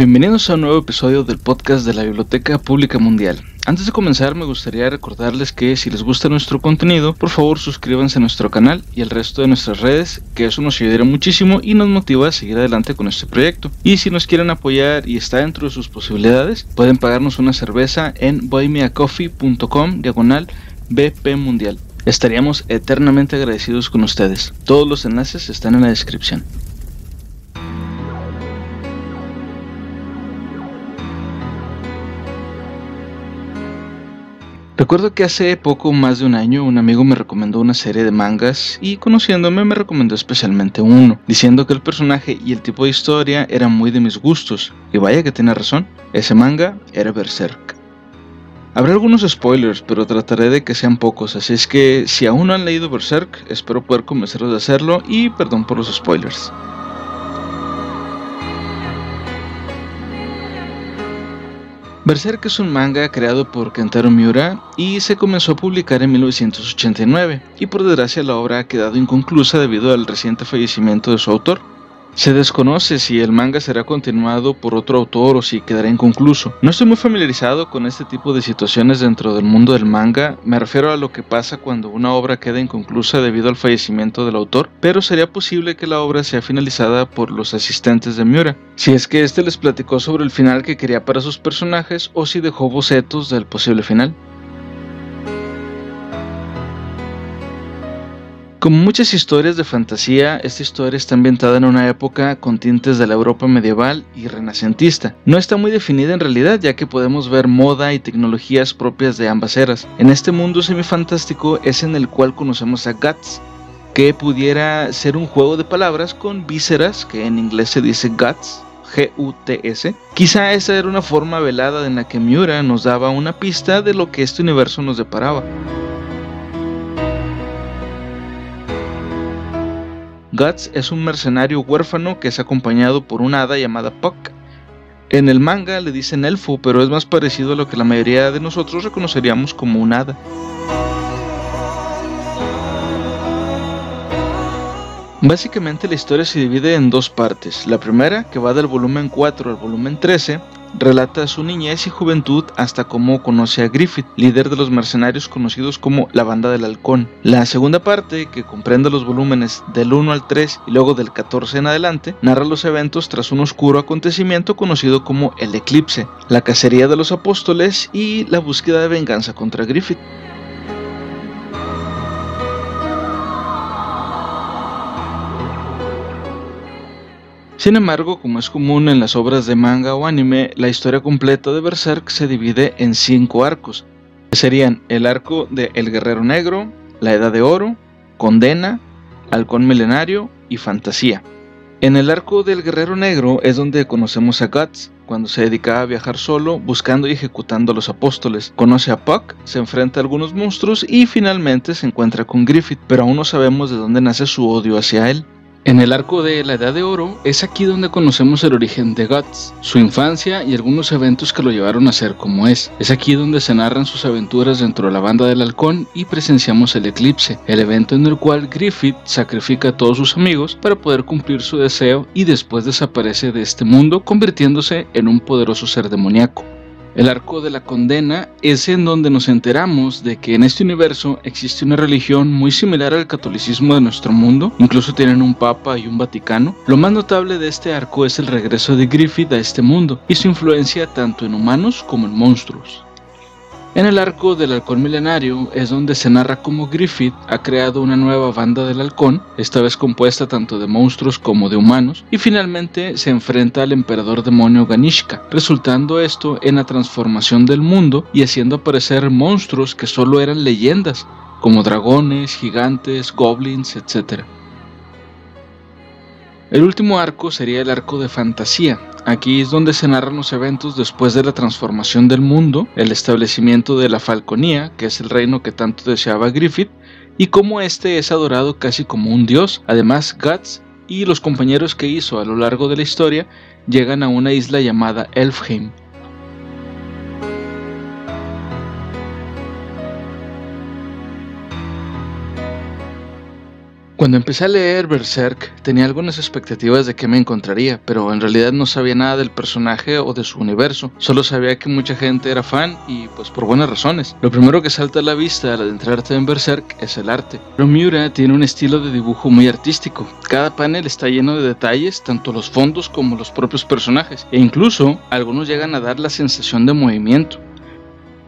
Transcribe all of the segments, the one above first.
Bienvenidos a un nuevo episodio del podcast de la Biblioteca Pública Mundial. Antes de comenzar me gustaría recordarles que si les gusta nuestro contenido, por favor suscríbanse a nuestro canal y al resto de nuestras redes, que eso nos ayudará muchísimo y nos motiva a seguir adelante con este proyecto. Y si nos quieren apoyar y está dentro de sus posibilidades, pueden pagarnos una cerveza en boymeacoffee.com diagonal BP Mundial. Estaríamos eternamente agradecidos con ustedes. Todos los enlaces están en la descripción. Recuerdo que hace poco más de un año un amigo me recomendó una serie de mangas y conociéndome me recomendó especialmente uno, diciendo que el personaje y el tipo de historia eran muy de mis gustos. Y vaya que tiene razón, ese manga era Berserk. Habrá algunos spoilers, pero trataré de que sean pocos, así es que si aún no han leído Berserk, espero poder convencerlos de hacerlo y perdón por los spoilers. Berserk es un manga creado por Kentaro Miura y se comenzó a publicar en 1989, y por desgracia la obra ha quedado inconclusa debido al reciente fallecimiento de su autor. Se desconoce si el manga será continuado por otro autor o si quedará inconcluso. No estoy muy familiarizado con este tipo de situaciones dentro del mundo del manga, me refiero a lo que pasa cuando una obra queda inconclusa debido al fallecimiento del autor, pero sería posible que la obra sea finalizada por los asistentes de Miura, si es que este les platicó sobre el final que quería para sus personajes o si dejó bocetos del posible final. Como muchas historias de fantasía, esta historia está ambientada en una época con tintes de la Europa medieval y renacentista. No está muy definida en realidad, ya que podemos ver moda y tecnologías propias de ambas eras. En este mundo semifantástico es en el cual conocemos a Guts, que pudiera ser un juego de palabras con vísceras, que en inglés se dice Guts, G-U-T-S. Quizá esa era una forma velada en la que Miura nos daba una pista de lo que este universo nos deparaba. Guts es un mercenario huérfano que es acompañado por una hada llamada Puck. En el manga le dicen elfo, pero es más parecido a lo que la mayoría de nosotros reconoceríamos como un hada. Básicamente la historia se divide en dos partes. La primera, que va del volumen 4 al volumen 13, relata su niñez y juventud hasta cómo conoce a Griffith, líder de los mercenarios conocidos como la Banda del Halcón. La segunda parte, que comprende los volúmenes del 1 al 3 y luego del 14 en adelante, narra los eventos tras un oscuro acontecimiento conocido como el Eclipse, la cacería de los apóstoles y la búsqueda de venganza contra Griffith. Sin embargo, como es común en las obras de manga o anime, la historia completa de Berserk se divide en cinco arcos, que serían el arco de El Guerrero Negro, La Edad de Oro, Condena, Halcón Milenario y Fantasía. En el arco del Guerrero Negro es donde conocemos a Guts, cuando se dedicaba a viajar solo, buscando y ejecutando a los apóstoles. Conoce a Puck, se enfrenta a algunos monstruos y finalmente se encuentra con Griffith, pero aún no sabemos de dónde nace su odio hacia él. En el arco de la Edad de Oro es aquí donde conocemos el origen de Guts, su infancia y algunos eventos que lo llevaron a ser como es. Es aquí donde se narran sus aventuras dentro de la banda del halcón y presenciamos el eclipse, el evento en el cual Griffith sacrifica a todos sus amigos para poder cumplir su deseo y después desaparece de este mundo convirtiéndose en un poderoso ser demoníaco. El arco de la condena es en donde nos enteramos de que en este universo existe una religión muy similar al catolicismo de nuestro mundo, incluso tienen un papa y un vaticano. Lo más notable de este arco es el regreso de Griffith a este mundo y su influencia tanto en humanos como en monstruos. En el arco del halcón milenario es donde se narra cómo Griffith ha creado una nueva banda del halcón, esta vez compuesta tanto de monstruos como de humanos, y finalmente se enfrenta al emperador demonio Ganishka, resultando esto en la transformación del mundo y haciendo aparecer monstruos que solo eran leyendas, como dragones, gigantes, goblins, etc. El último arco sería el arco de fantasía. Aquí es donde se narran los eventos después de la transformación del mundo, el establecimiento de la Falconía, que es el reino que tanto deseaba Griffith, y cómo este es adorado casi como un dios. Además, Guts y los compañeros que hizo a lo largo de la historia llegan a una isla llamada Elfheim, Cuando empecé a leer Berserk tenía algunas expectativas de qué me encontraría, pero en realidad no sabía nada del personaje o de su universo, solo sabía que mucha gente era fan y pues por buenas razones. Lo primero que salta a la vista al adentrarte en Berserk es el arte. Pero Miura tiene un estilo de dibujo muy artístico, cada panel está lleno de detalles, tanto los fondos como los propios personajes, e incluso algunos llegan a dar la sensación de movimiento.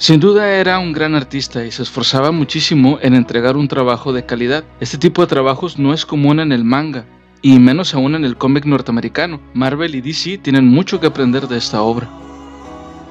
Sin duda era un gran artista y se esforzaba muchísimo en entregar un trabajo de calidad. Este tipo de trabajos no es común en el manga, y menos aún en el cómic norteamericano. Marvel y DC tienen mucho que aprender de esta obra.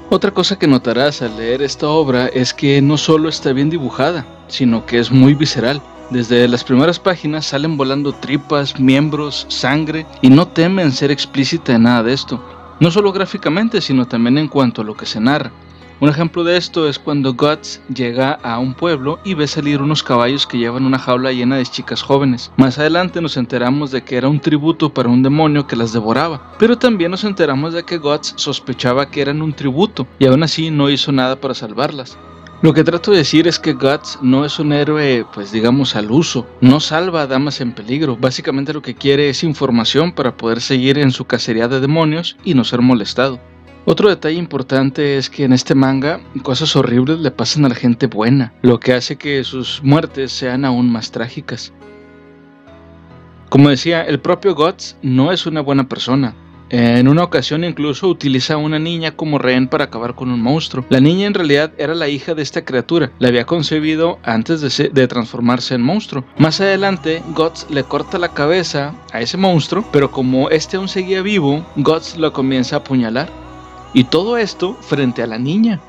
Otra cosa que notarás al leer esta obra es que no solo está bien dibujada, sino que es muy visceral. Desde las primeras páginas salen volando tripas, miembros, sangre y no temen ser explícita en nada de esto. No solo gráficamente, sino también en cuanto a lo que se narra. Un ejemplo de esto es cuando Guts llega a un pueblo y ve salir unos caballos que llevan una jaula llena de chicas jóvenes. Más adelante nos enteramos de que era un tributo para un demonio que las devoraba, pero también nos enteramos de que Guts sospechaba que eran un tributo y aún así no hizo nada para salvarlas. Lo que trato de decir es que Guts no es un héroe, pues digamos, al uso. No salva a damas en peligro. Básicamente lo que quiere es información para poder seguir en su cacería de demonios y no ser molestado. Otro detalle importante es que en este manga cosas horribles le pasan a la gente buena, lo que hace que sus muertes sean aún más trágicas. Como decía, el propio Guts no es una buena persona. En una ocasión incluso utiliza a una niña como rehén para acabar con un monstruo. La niña en realidad era la hija de esta criatura, la había concebido antes de, transformarse en monstruo. Más adelante, Guts le corta la cabeza a ese monstruo, pero como este aún seguía vivo, Guts lo comienza a apuñalar. Y todo esto frente a la niña.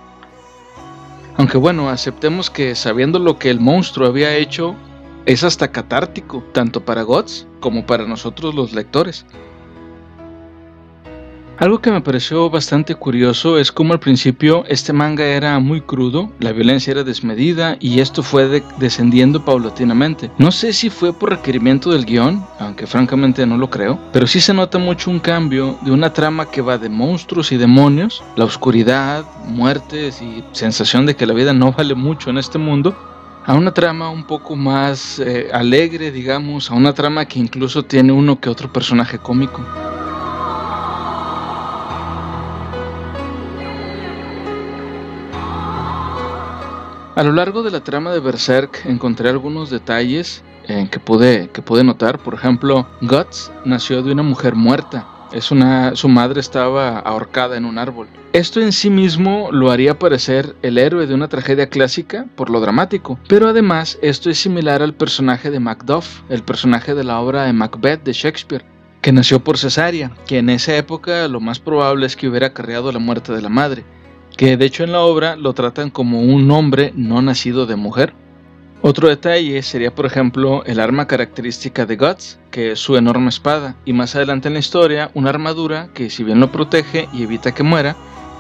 Aunque bueno, aceptemos que sabiendo lo que el monstruo había hecho, es hasta catártico, tanto para Guts como para nosotros los lectores. Algo que me pareció bastante curioso es como al principio este manga era muy crudo, la violencia era desmedida y esto fue descendiendo paulatinamente. No sé si fue por requerimiento del guion, aunque francamente no lo creo, pero sí se nota mucho un cambio de una trama que va de monstruos y demonios, la oscuridad, muertes y sensación de que la vida no vale mucho en este mundo, a una trama un poco más eh, alegre, digamos, a una trama que incluso tiene uno que otro personaje cómico. A lo largo de la trama de Berserk encontré algunos detalles en que pude, que pude notar. Por ejemplo, Guts nació de una mujer muerta. Es una, su madre estaba ahorcada en un árbol. Esto en sí mismo lo haría parecer el héroe de una tragedia clásica por lo dramático, pero además esto es similar al personaje de Macduff, el personaje de la obra de Macbeth de Shakespeare, que nació por cesárea, que en esa época lo más probable es que hubiera acarreado la muerte de la madre que de hecho en la obra lo tratan como un hombre no nacido de mujer. Otro detalle sería, por ejemplo, el arma característica de Guts, que es su enorme espada, y más adelante en la historia, una armadura que si bien lo protege y evita que muera,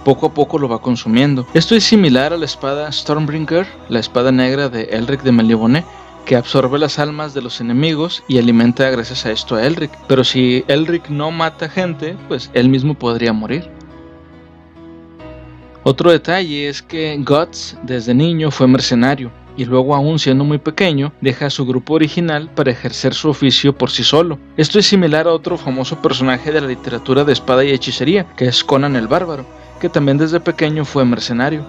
poco a poco lo va consumiendo. Esto es similar a la espada Stormbringer, la espada negra de Elric de Melibone, que absorbe las almas de los enemigos y alimenta gracias a esto a Elric. Pero si Elric no mata gente, pues él mismo podría morir. Otro detalle es que Guts desde niño fue mercenario y luego aún siendo muy pequeño deja su grupo original para ejercer su oficio por sí solo. Esto es similar a otro famoso personaje de la literatura de espada y hechicería, que es Conan el Bárbaro, que también desde pequeño fue mercenario.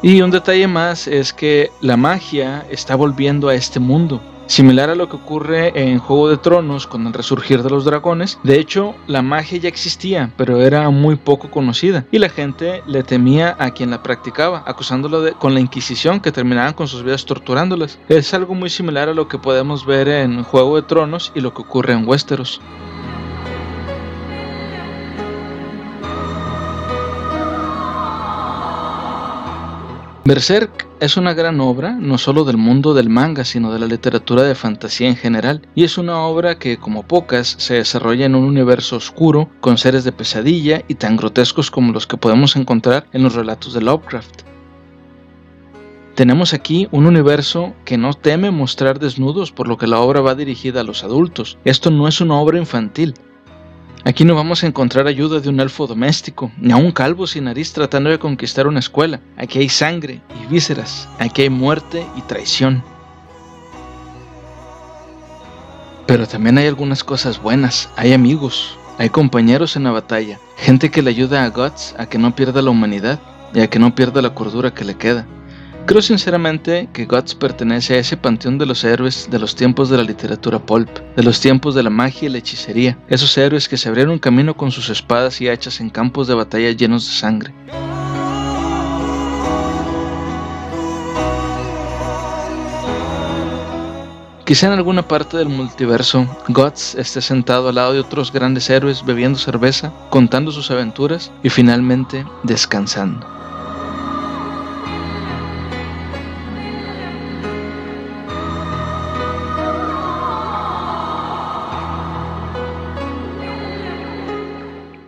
Y un detalle más es que la magia está volviendo a este mundo. Similar a lo que ocurre en Juego de Tronos con el resurgir de los dragones, de hecho la magia ya existía, pero era muy poco conocida y la gente le temía a quien la practicaba, acusándolo de, con la Inquisición que terminaban con sus vidas torturándolas. Es algo muy similar a lo que podemos ver en Juego de Tronos y lo que ocurre en Westeros. Berserk es una gran obra, no solo del mundo del manga, sino de la literatura de fantasía en general, y es una obra que, como pocas, se desarrolla en un universo oscuro, con seres de pesadilla y tan grotescos como los que podemos encontrar en los relatos de Lovecraft. Tenemos aquí un universo que no teme mostrar desnudos, por lo que la obra va dirigida a los adultos. Esto no es una obra infantil, Aquí no vamos a encontrar ayuda de un elfo doméstico, ni a un calvo sin nariz tratando de conquistar una escuela. Aquí hay sangre y vísceras, aquí hay muerte y traición. Pero también hay algunas cosas buenas, hay amigos, hay compañeros en la batalla, gente que le ayuda a Guts a que no pierda la humanidad y a que no pierda la cordura que le queda. Creo sinceramente que Guts pertenece a ese panteón de los héroes de los tiempos de la literatura pulp, de los tiempos de la magia y la hechicería, esos héroes que se abrieron camino con sus espadas y hachas en campos de batalla llenos de sangre. Quizá en alguna parte del multiverso, Guts esté sentado al lado de otros grandes héroes bebiendo cerveza, contando sus aventuras y finalmente descansando.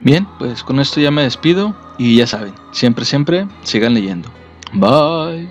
Bien, pues con esto ya me despido y ya saben, siempre, siempre sigan leyendo. Bye.